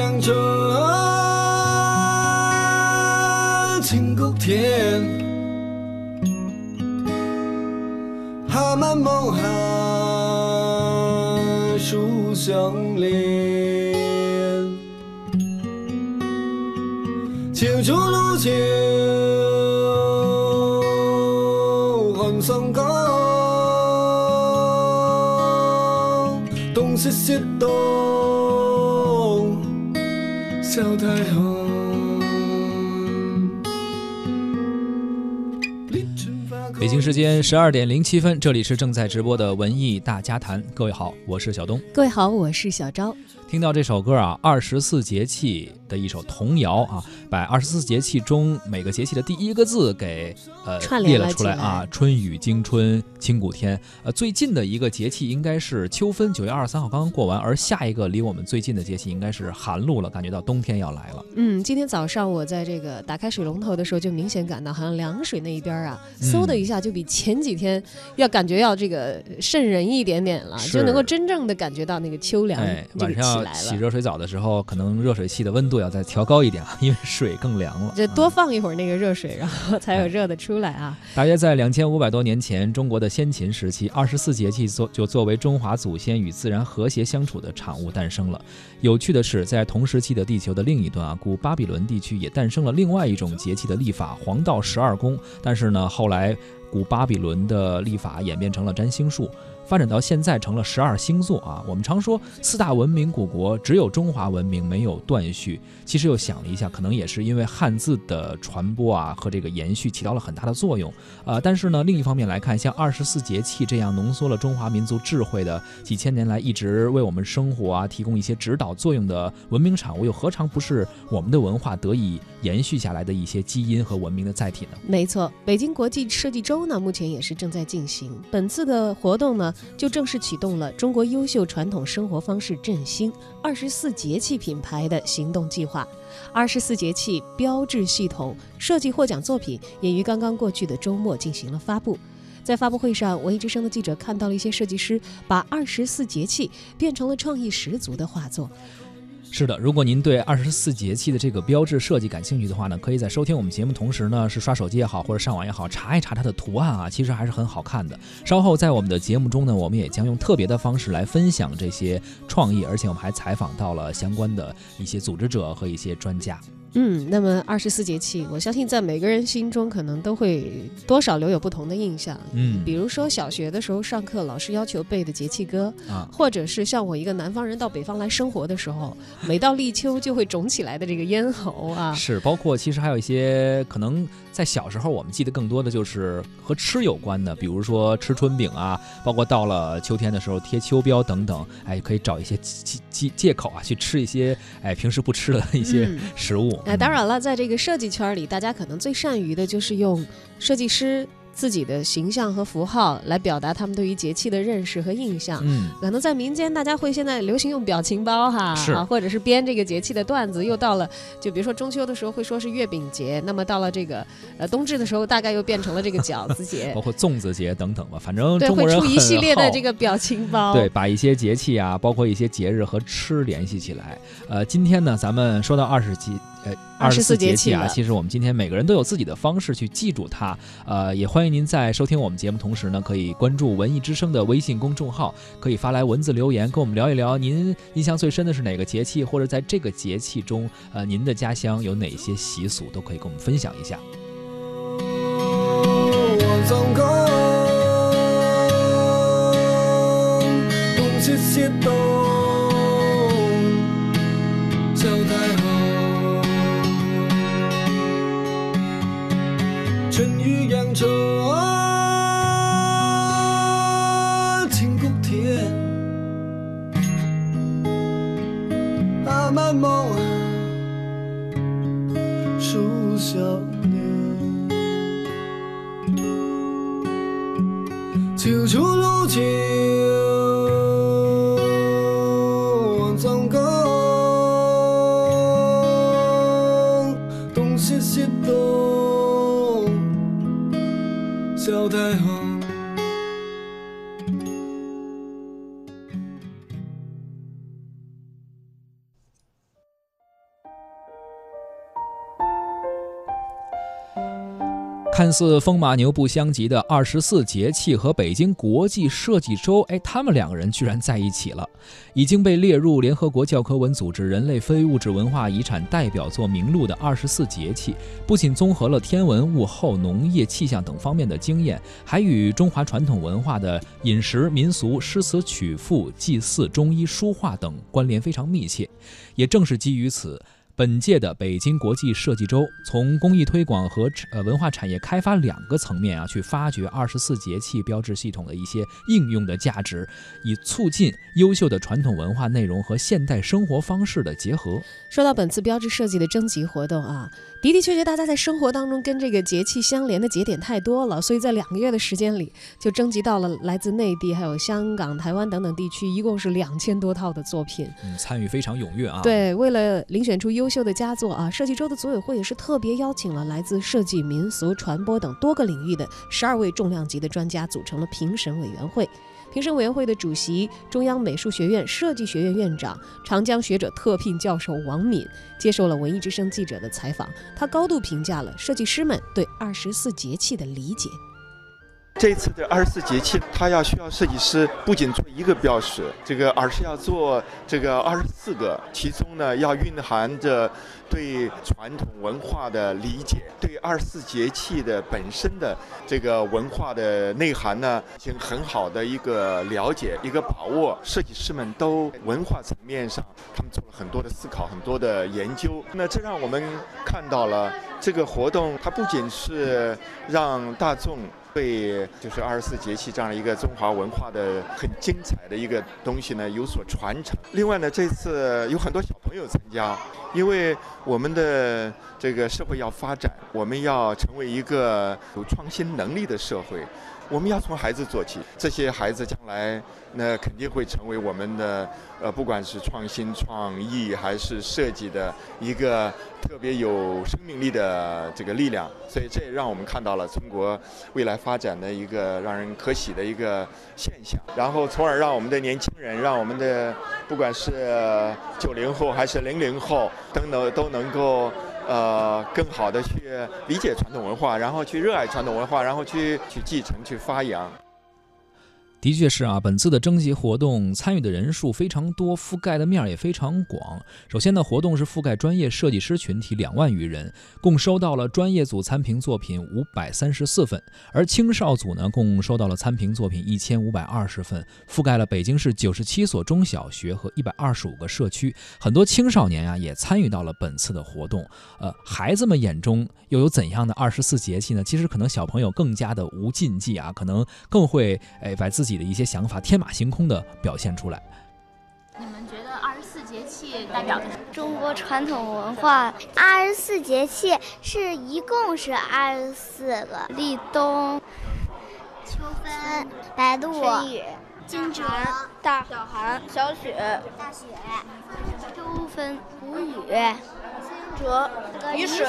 春雨阳春，清谷天，蛤蟆梦寒，树相连，秋处露秋，寒霜高，冬雪雪冬，北京时间十二点零七分，这里是正在直播的文艺大家谈。各位好，我是小东。各位好，我是小昭。听到这首歌啊，二十四节气的一首童谣啊，把二十四节气中每个节气的第一个字给呃列了出来啊，春雨惊春清谷天。呃，最近的一个节气应该是秋分，九月二十三号刚刚过完，而下一个离我们最近的节气应该是寒露了，感觉到冬天要来了。嗯，今天早上我在这个打开水龙头的时候，就明显感到好像凉水那一边啊，嗖的一下就比前几天要感觉要这个渗人一点点了，就能够真正的感觉到那个秋凉晚上洗热水澡的时候，可能热水器的温度要再调高一点啊，因为水更凉了。就多放一会儿那个热水，然后才有热的出来啊。大约在两千五百多年前，中国的先秦时期，二十四节气作就作为中华祖先与自然和谐相处的产物诞生了。有趣的是，在同时期的地球的另一端啊，古巴比伦地区也诞生了另外一种节气的历法——黄道十二宫。但是呢，后来古巴比伦的历法演变成了占星术。发展到现在成了十二星座啊！我们常说四大文明古国只有中华文明没有断续，其实又想了一下，可能也是因为汉字的传播啊和这个延续起到了很大的作用啊。但是呢，另一方面来看，像二十四节气这样浓缩了中华民族智慧的几千年来一直为我们生活啊提供一些指导作用的文明产物，又何尝不是我们的文化得以延续下来的一些基因和文明的载体呢？没错，北京国际设计周呢，目前也是正在进行。本次的活动呢。就正式启动了中国优秀传统生活方式振兴二十四节气品牌的行动计划。二十四节气标志系统设计获奖作品也于刚刚过去的周末进行了发布。在发布会上，文艺之声的记者看到了一些设计师把二十四节气变成了创意十足的画作。是的，如果您对二十四节气的这个标志设计感兴趣的话呢，可以在收听我们节目同时呢，是刷手机也好，或者上网也好，查一查它的图案啊，其实还是很好看的。稍后在我们的节目中呢，我们也将用特别的方式来分享这些创意，而且我们还采访到了相关的一些组织者和一些专家。嗯，那么二十四节气，我相信在每个人心中可能都会多少留有不同的印象。嗯，比如说小学的时候上课，老师要求背的节气歌啊，或者是像我一个南方人到北方来生活的时候，每到立秋就会肿起来的这个咽喉啊。是，包括其实还有一些可能在小时候我们记得更多的就是和吃有关的，比如说吃春饼啊，包括到了秋天的时候贴秋膘等等，哎，可以找一些借借借口啊去吃一些哎平时不吃的一些食物。哎，当然了，在这个设计圈里，大家可能最善于的就是用设计师。自己的形象和符号来表达他们对于节气的认识和印象。嗯，可能在民间，大家会现在流行用表情包哈，是，或者是编这个节气的段子。又到了，就比如说中秋的时候会说是月饼节，那么到了这个呃冬至的时候，大概又变成了这个饺子节，包括粽子节等等吧。反正对，会出一系列的这个表情包，对，把一些节气啊，包括一些节日和吃联系起来。呃，今天呢，咱们说到二十几。呃，二十四节气啊，其实我们今天每个人都有自己的方式去记住它。呃，也欢迎您在收听我们节目同时呢，可以关注文艺之声的微信公众号，可以发来文字留言，跟我们聊一聊您印象最深的是哪个节气，或者在这个节气中，呃，您的家乡有哪些习俗，都可以跟我们分享一下。处露秋，望看似风马牛不相及的二十四节气和北京国际设计周，哎，他们两个人居然在一起了。已经被列入联合国教科文组织人类非物质文化遗产代表作名录的二十四节气，不仅综合了天文、物候、农业、气象等方面的经验，还与中华传统文化的饮食、民俗、诗词曲赋、祭祀、中医、书画等关联非常密切。也正是基于此。本届的北京国际设计周，从公益推广和呃文化产业开发两个层面啊，去发掘二十四节气标志系统的一些应用的价值，以促进优秀的传统文化内容和现代生活方式的结合。说到本次标志设计的征集活动啊，的的确确，大家在生活当中跟这个节气相连的节点太多了，所以在两个月的时间里，就征集到了来自内地、还有香港、台湾等等地区，一共是两千多套的作品。嗯，参与非常踊跃啊。对，为了遴选出优秀的佳作啊，设计周的组委会也是特别邀请了来自设计、民俗、传播等多个领域的十二位重量级的专家，组成了评审委员会。评审委员会的主席、中央美术学院设计学院院长、长江学者特聘教授王敏接受了文艺之声记者的采访，他高度评价了设计师们对二十四节气的理解。这次的二十四节气，它要需要设计师不仅做一个标识，这个而是要做这个二十四个，其中呢要蕴含着对传统文化的理解，对二十四节气的本身的这个文化的内涵呢，进行很好的一个了解、一个把握。设计师们都文化层面上，他们做了很多的思考、很多的研究。那这让我们看到了这个活动，它不仅是让大众。对，就是二十四节气这样一个中华文化的很精彩的一个东西呢，有所传承。另外呢，这次有很多小朋友参加，因为我们的这个社会要发展，我们要成为一个有创新能力的社会。我们要从孩子做起，这些孩子将来那肯定会成为我们的呃，不管是创新创意还是设计的一个特别有生命力的这个力量。所以这也让我们看到了中国未来发展的一个让人可喜的一个现象。然后从而让我们的年轻人，让我们的不管是九零后还是零零后，等等都能够。呃，更好的去理解传统文化，然后去热爱传统文化，然后去去继承、去发扬。的确是啊，本次的征集活动参与的人数非常多，覆盖的面也非常广。首先呢，活动是覆盖专业设计师群体两万余人，共收到了专业组参评作品五百三十四份，而青少组呢，共收到了参评作品一千五百二十份，覆盖了北京市九十七所中小学和一百二十五个社区。很多青少年啊，也参与到了本次的活动。呃，孩子们眼中又有怎样的二十四节气呢？其实可能小朋友更加的无禁忌啊，可能更会哎把自己。自己的一些想法天马行空的表现出来。你们觉得二十四节气代表的是中国传统文化？二十四节气是一共是二十四个：立冬、秋分、白露、春雨、惊蛰、大小寒、小雪、大雪、秋分、谷雨、惊蛰、雨水。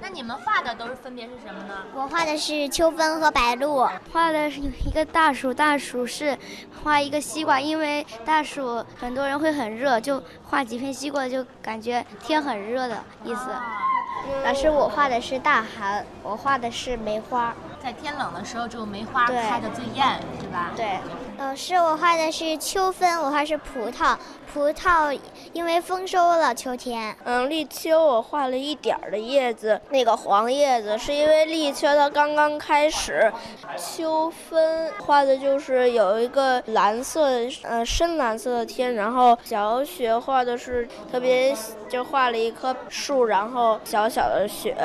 那你们画的都是分别是什么呢？我画的是秋分和白露，画的是一个大暑，大暑是画一个西瓜，因为大暑很多人会很热，就画几片西瓜，就感觉天很热的意思。老师，我画的是大寒，我画的是梅花，在天冷的时候，只有梅花开的最艳，是吧？对。老师，我画的是秋分，我画是葡萄。葡萄因为丰收了，秋天。嗯，立秋我画了一点儿的叶子，那个黄叶子是因为立秋它刚刚开始。秋分画的就是有一个蓝色，呃，深蓝色的天，然后小雪画的是特别，就画了一棵树，然后小小的雪。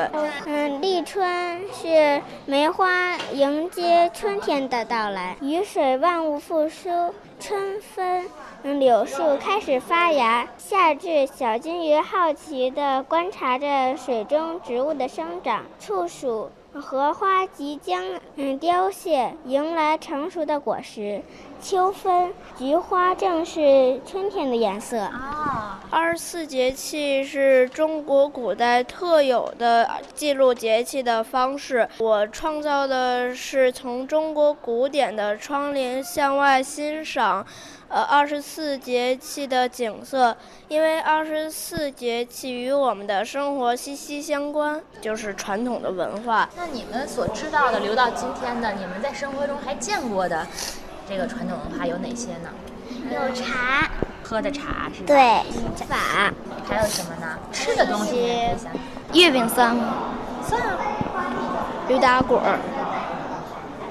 嗯，立春是梅花迎接春天的到来，雨水万物复苏，春分。柳树开始发芽，夏至，小金鱼好奇地观察着水中植物的生长。处暑，荷花即将嗯凋谢，迎来成熟的果实。秋分，菊花正是春天的颜色。啊，二十四节气是中国古代特有的记录节气的方式。我创造的是从中国古典的窗帘向外欣赏。呃二十四节气的景色，因为二十四节气与我们的生活息息相关，就是传统的文化。那你们所知道的，留到今天的，你们在生活中还见过的这个传统文化有哪些呢？有茶，喝的茶是吧？对，法，还有什么呢？吃的东西月饼算吗？算啊，驴打滚儿，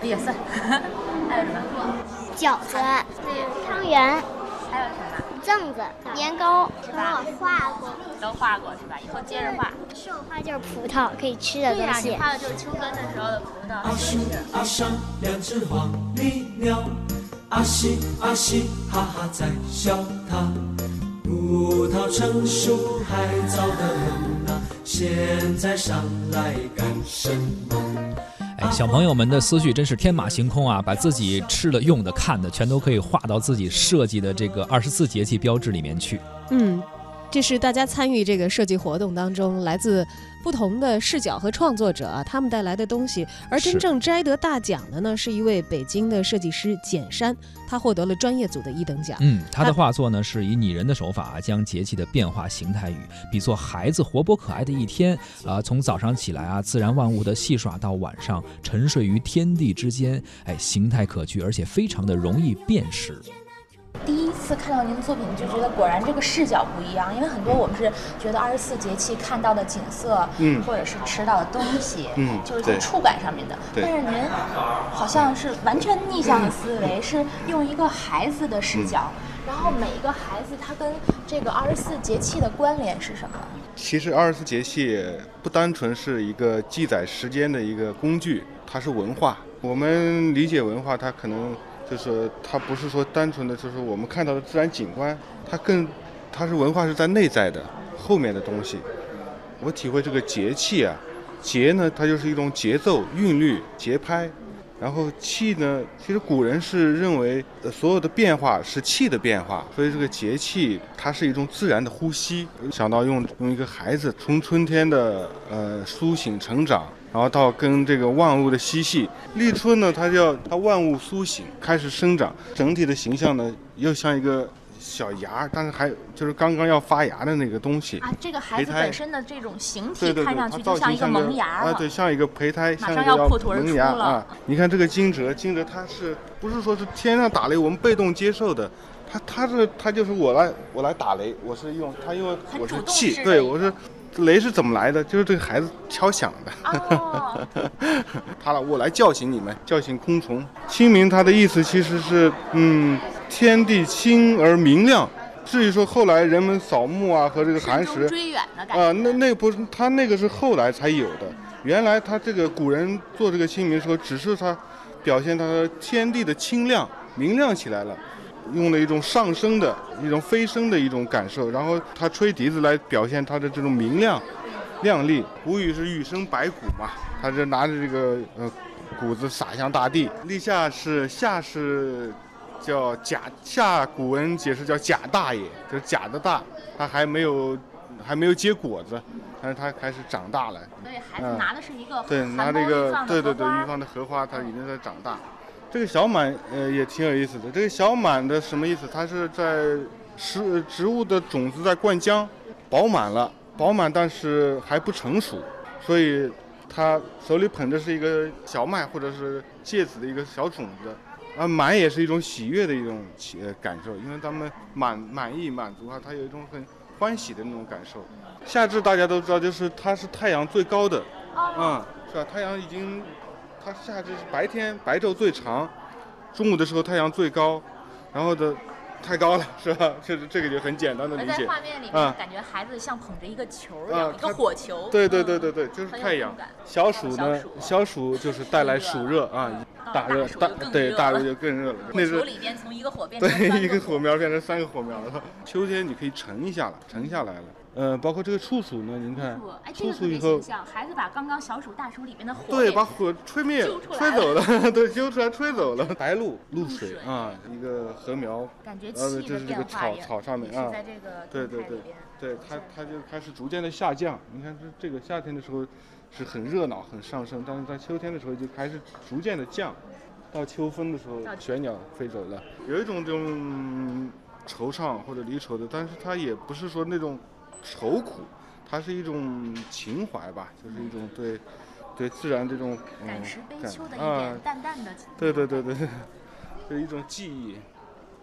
也算。还有什么？饺子，汤圆，还有什么？粽子，年糕，是吧我画过。都画过是吧？以后接着画。是我画就是葡萄，可以吃的对呀、东西你。画的就是秋分的时候的葡萄。阿树阿上两只黄鹂鸟，阿西阿西哈哈在笑它。葡萄成熟还早得很呐，现在上来干什么？小朋友们的思绪真是天马行空啊，把自己吃的、用的、看的，全都可以画到自己设计的这个二十四节气标志里面去。嗯，这是大家参与这个设计活动当中来自不同的视角和创作者啊，他们带来的东西。而真正摘得大奖的呢，是一位北京的设计师简山，他获得了专业组的一等奖。嗯，他的画作呢是以拟人的手法啊，将节气的变化形态与比作孩子活泼可爱的一天啊、从早上起来啊，自然万物的戏耍到晚上沉睡于天地之间，哎，形态可掬，而且非常的容易辨识。看到您的作品，就觉得果然这个视角不一样，因为很多我们是觉得二十四节气看到的景色，嗯或者是吃到的东西，嗯就是在触感上面的。但是您好像是完全逆向的思维，是用一个孩子的视角，然后每一个孩子他跟这个二十四节气的关联是什么？其实二十四节气不单纯是一个记载时间的一个工具，它是文化。我们理解文化，它可能就是它不是说单纯的就是我们看到的自然景观，它更它是文化是在内在的后面的东西。我体会这个节气啊，节呢它就是一种节奏、韵律、节拍。然后气呢，其实古人是认为所有的变化是气的变化，所以这个节气它是一种自然的呼吸。想到用用一个孩子从春天的呃苏醒成长，然后到跟这个万物的嬉戏，立春呢，它叫它万物苏醒，开始生长，整体的形象呢又像一个小芽，但是还就是刚刚要发芽的那个东西。啊，这个孩子本身的这种形体看上去就像一个萌芽啊，对，像一个胚胎，马上像一个要破土而萌出了芽啊。你看这个惊蛰，惊蛰它是不是说是天上打雷，我们被动接受的？它它是它就是我来我来打雷，我是用它因为我是气，对我是雷是怎么来的？就是这个孩子敲响的。哦，他了，我来叫醒你们，叫醒昆虫。清明它的意思其实是，嗯，天地清而明亮。至于说后来人们扫墓啊和这个寒食，追远的感觉。啊，那那不是他那个是后来才有的。原来他这个古人做这个清明的时候，只是他表现他的天地的清亮、明亮起来了，用了一种上升的一种飞升的一种感受，然后他吹笛子来表现他的这种明亮、亮丽。古语是雨生百谷嘛，他就拿着这个呃谷子撒向大地。立夏是夏是叫甲夏，古文解释叫甲大爷，就是甲的大，他还没有还没有结果子，但是他开始长大了。所以孩子嗯拿的是一个对，拿这个对对对玉方的荷花，它已经在长大。这个小满呃也挺有意思的。这个小满的什么意思？它是在植植物的种子在灌浆，饱满了，饱满但是还不成熟，所以它手里捧的是一个小麦或者是芥子的一个小种子。啊，满也是一种喜悦的一种喜呃感受，因为他们满满意满足啊，他有一种很欢喜的那种感受。夏至大家都知道，就是它是太阳最高的，嗯，是吧？太阳已经，它夏至是白天白昼最长，中午的时候太阳最高，然后的太高了，是吧？这这个就很简单的理解。画面里面，啊感觉孩子像捧着一个球儿一啊样，一个火球。对对嗯对对对，就是太阳。小暑呢小暑，就是带来暑热啊，到大热大对大热就更热了。火那是球里边从一个火 变成对，一个个火苗变成三个火苗了。秋天你可以沉一下了，沉下来了。呃，包括这个处暑呢，您看处暑以后孩子把刚刚小暑大暑里面的火对，把火吹灭吹走了，对，揪出来吹走了。白露露露水水啊，一个禾苗，感觉呃，气是这个变化也草草上面啊在这个对对对对，它它就开始逐渐的下降。你看这这个夏天的时候是很热闹很上升，但是在秋天的时候就开始逐渐的降。到秋分的时候，玄鸟飞走了，有一种这种惆怅或者离愁的，但是它也不是说那种愁苦，它是一种情怀吧，就是一种对对自然这种感时悲秋的一啊点淡淡的情对对对对对，是一种记忆。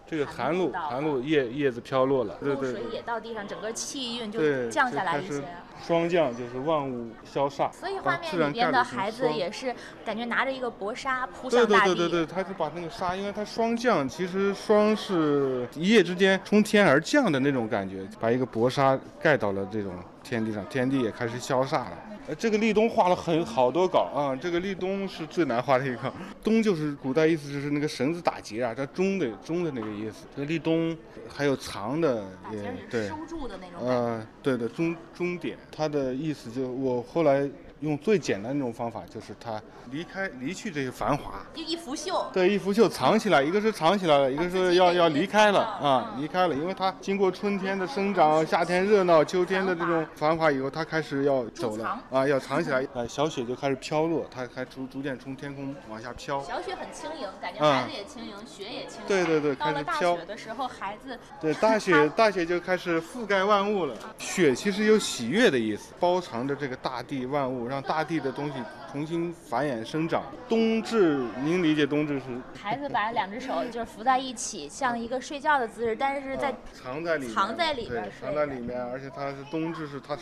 这个寒露，寒露叶叶子飘落了，对露对水也到地上，整个气韵就对，降下来一些。霜降就是万物消煞，所以画面里边的孩子也是感觉拿着一个薄纱铺对上大地。对对对对，他就把那个纱，因为它霜降，其实霜是一夜之间从天而降的那种感觉，把一个薄纱盖到了这种天地上，天地也开始消煞了。呃，这个立冬画了很好多稿啊，这个立冬是最难画的一个。冬就是古代意思就是那个绳子打结啊，它中的中的那个意思。这个立冬还有藏的也对，收住的那种感觉。呃，对的，终终点，它的意思就我后来用最简单的那种方法，就是它离开离去这些繁华，就一拂袖。对，一拂袖藏起来，一个是藏起来了，一个是要要离开了啊，离开了，因为它经过春天的生长，夏天热闹，秋天的这种繁华以后，它开始要走了啊，要藏起来，呃，小雪就开始飘落，它还逐逐渐从天空往下飘。小雪很轻盈，感觉嗯孩子也轻盈，雪也轻盈。对对对开始飘雪的时候，孩子对，大雪大雪就开始覆盖万物了。雪其实有喜悦的意思，包藏着这个大地万物，让大地的东西重新繁衍生长。冬至，您理解冬至是？孩子把两只手就是扶在一起，像一个睡觉的姿势，但是在藏在里面，藏在里面对，藏在里面，而且它是冬至是它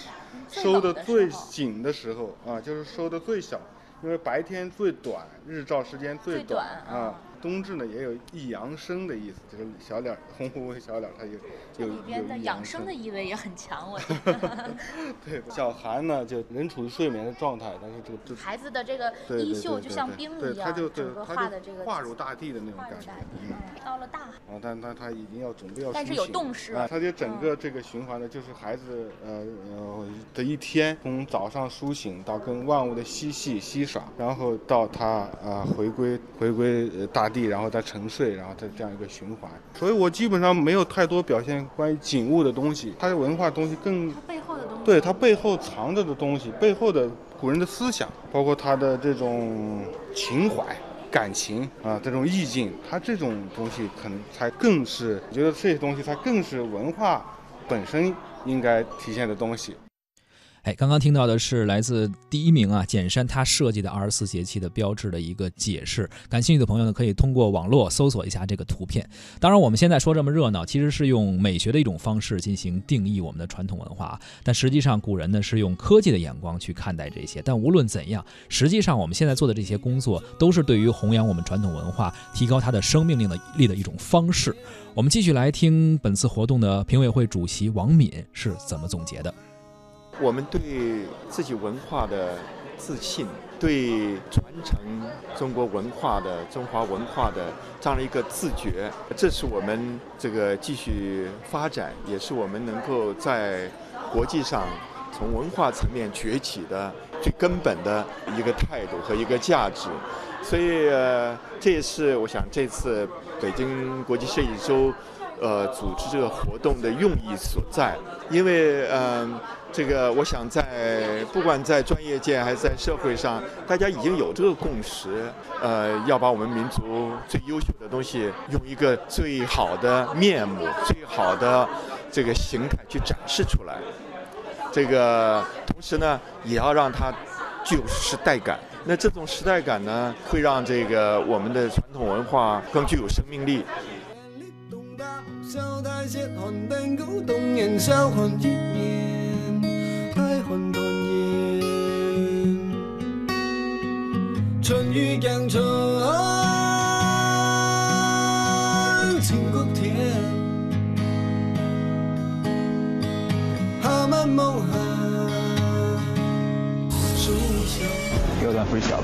收的最候紧的时候啊，就是收的最小，因为白天最短，日照时间最最短啊。冬至呢也有益阳生的意思，就是小脸儿红乎乎的小脸儿，它有有里边的有养生的意味也很强，我觉得。对，小寒呢就人处于睡眠的状态，但是这个就孩子的这个衣袖就像冰一样，他就整个它就画的这个化入大地的那种感觉。嗯嗯到了大寒，啊，但但他已经要准备要但是有苏醒动势啊，他就整嗯个这个循环呢，就是孩子呃呃的一天，从早上苏醒到跟万物的嬉戏嬉耍，然后到他啊、回归回归呃大地，然后再沉睡，然后再这样一个循环。所以我基本上没有太多表现关于景物的东西，它的文化东西更背后的东西。对它背后藏着的东西，背后的古人的思想，包括他的这种情怀。感情啊，这种意境，它这种东西可能才更是，我觉得这些东西它更是文化本身应该体现的东西。哎，刚刚听到的是来自第一名啊，简山他设计的二十四节气的标志的一个解释。感兴趣的朋友呢，可以通过网络搜索一下这个图片。当然，我们现在说这么热闹，其实是用美学的一种方式进行定义我们的传统文化。但实际上，古人呢是用科技的眼光去看待这些。但无论怎样，实际上我们现在做的这些工作，都是对于弘扬我们传统文化、提高它的生命力的力的一种方式。我们继续来听本次活动的评委会主席王敏是怎么总结的。我们对自己文化的自信，对传承中国文化的中华文化的这样的一个自觉，这是我们这个继续发展，也是我们能够在国际上从文化层面崛起的最根本的一个态度和一个价值。所以，这也是我想这次北京国际设计周。呃，组织这个活动的用意所在，因为嗯、这个我想在不管在专业界还是在社会上，大家已经有这个共识，呃，要把我们民族最优秀的东西用一个最好的面目、最好的这个形态去展示出来。这个同时呢，也要让它具有时代感。那这种时代感呢，会让这个我们的传统文化更具有生命力。春雨江春，千谷田，夏晚梦寒，树下。又段 freestyle 了。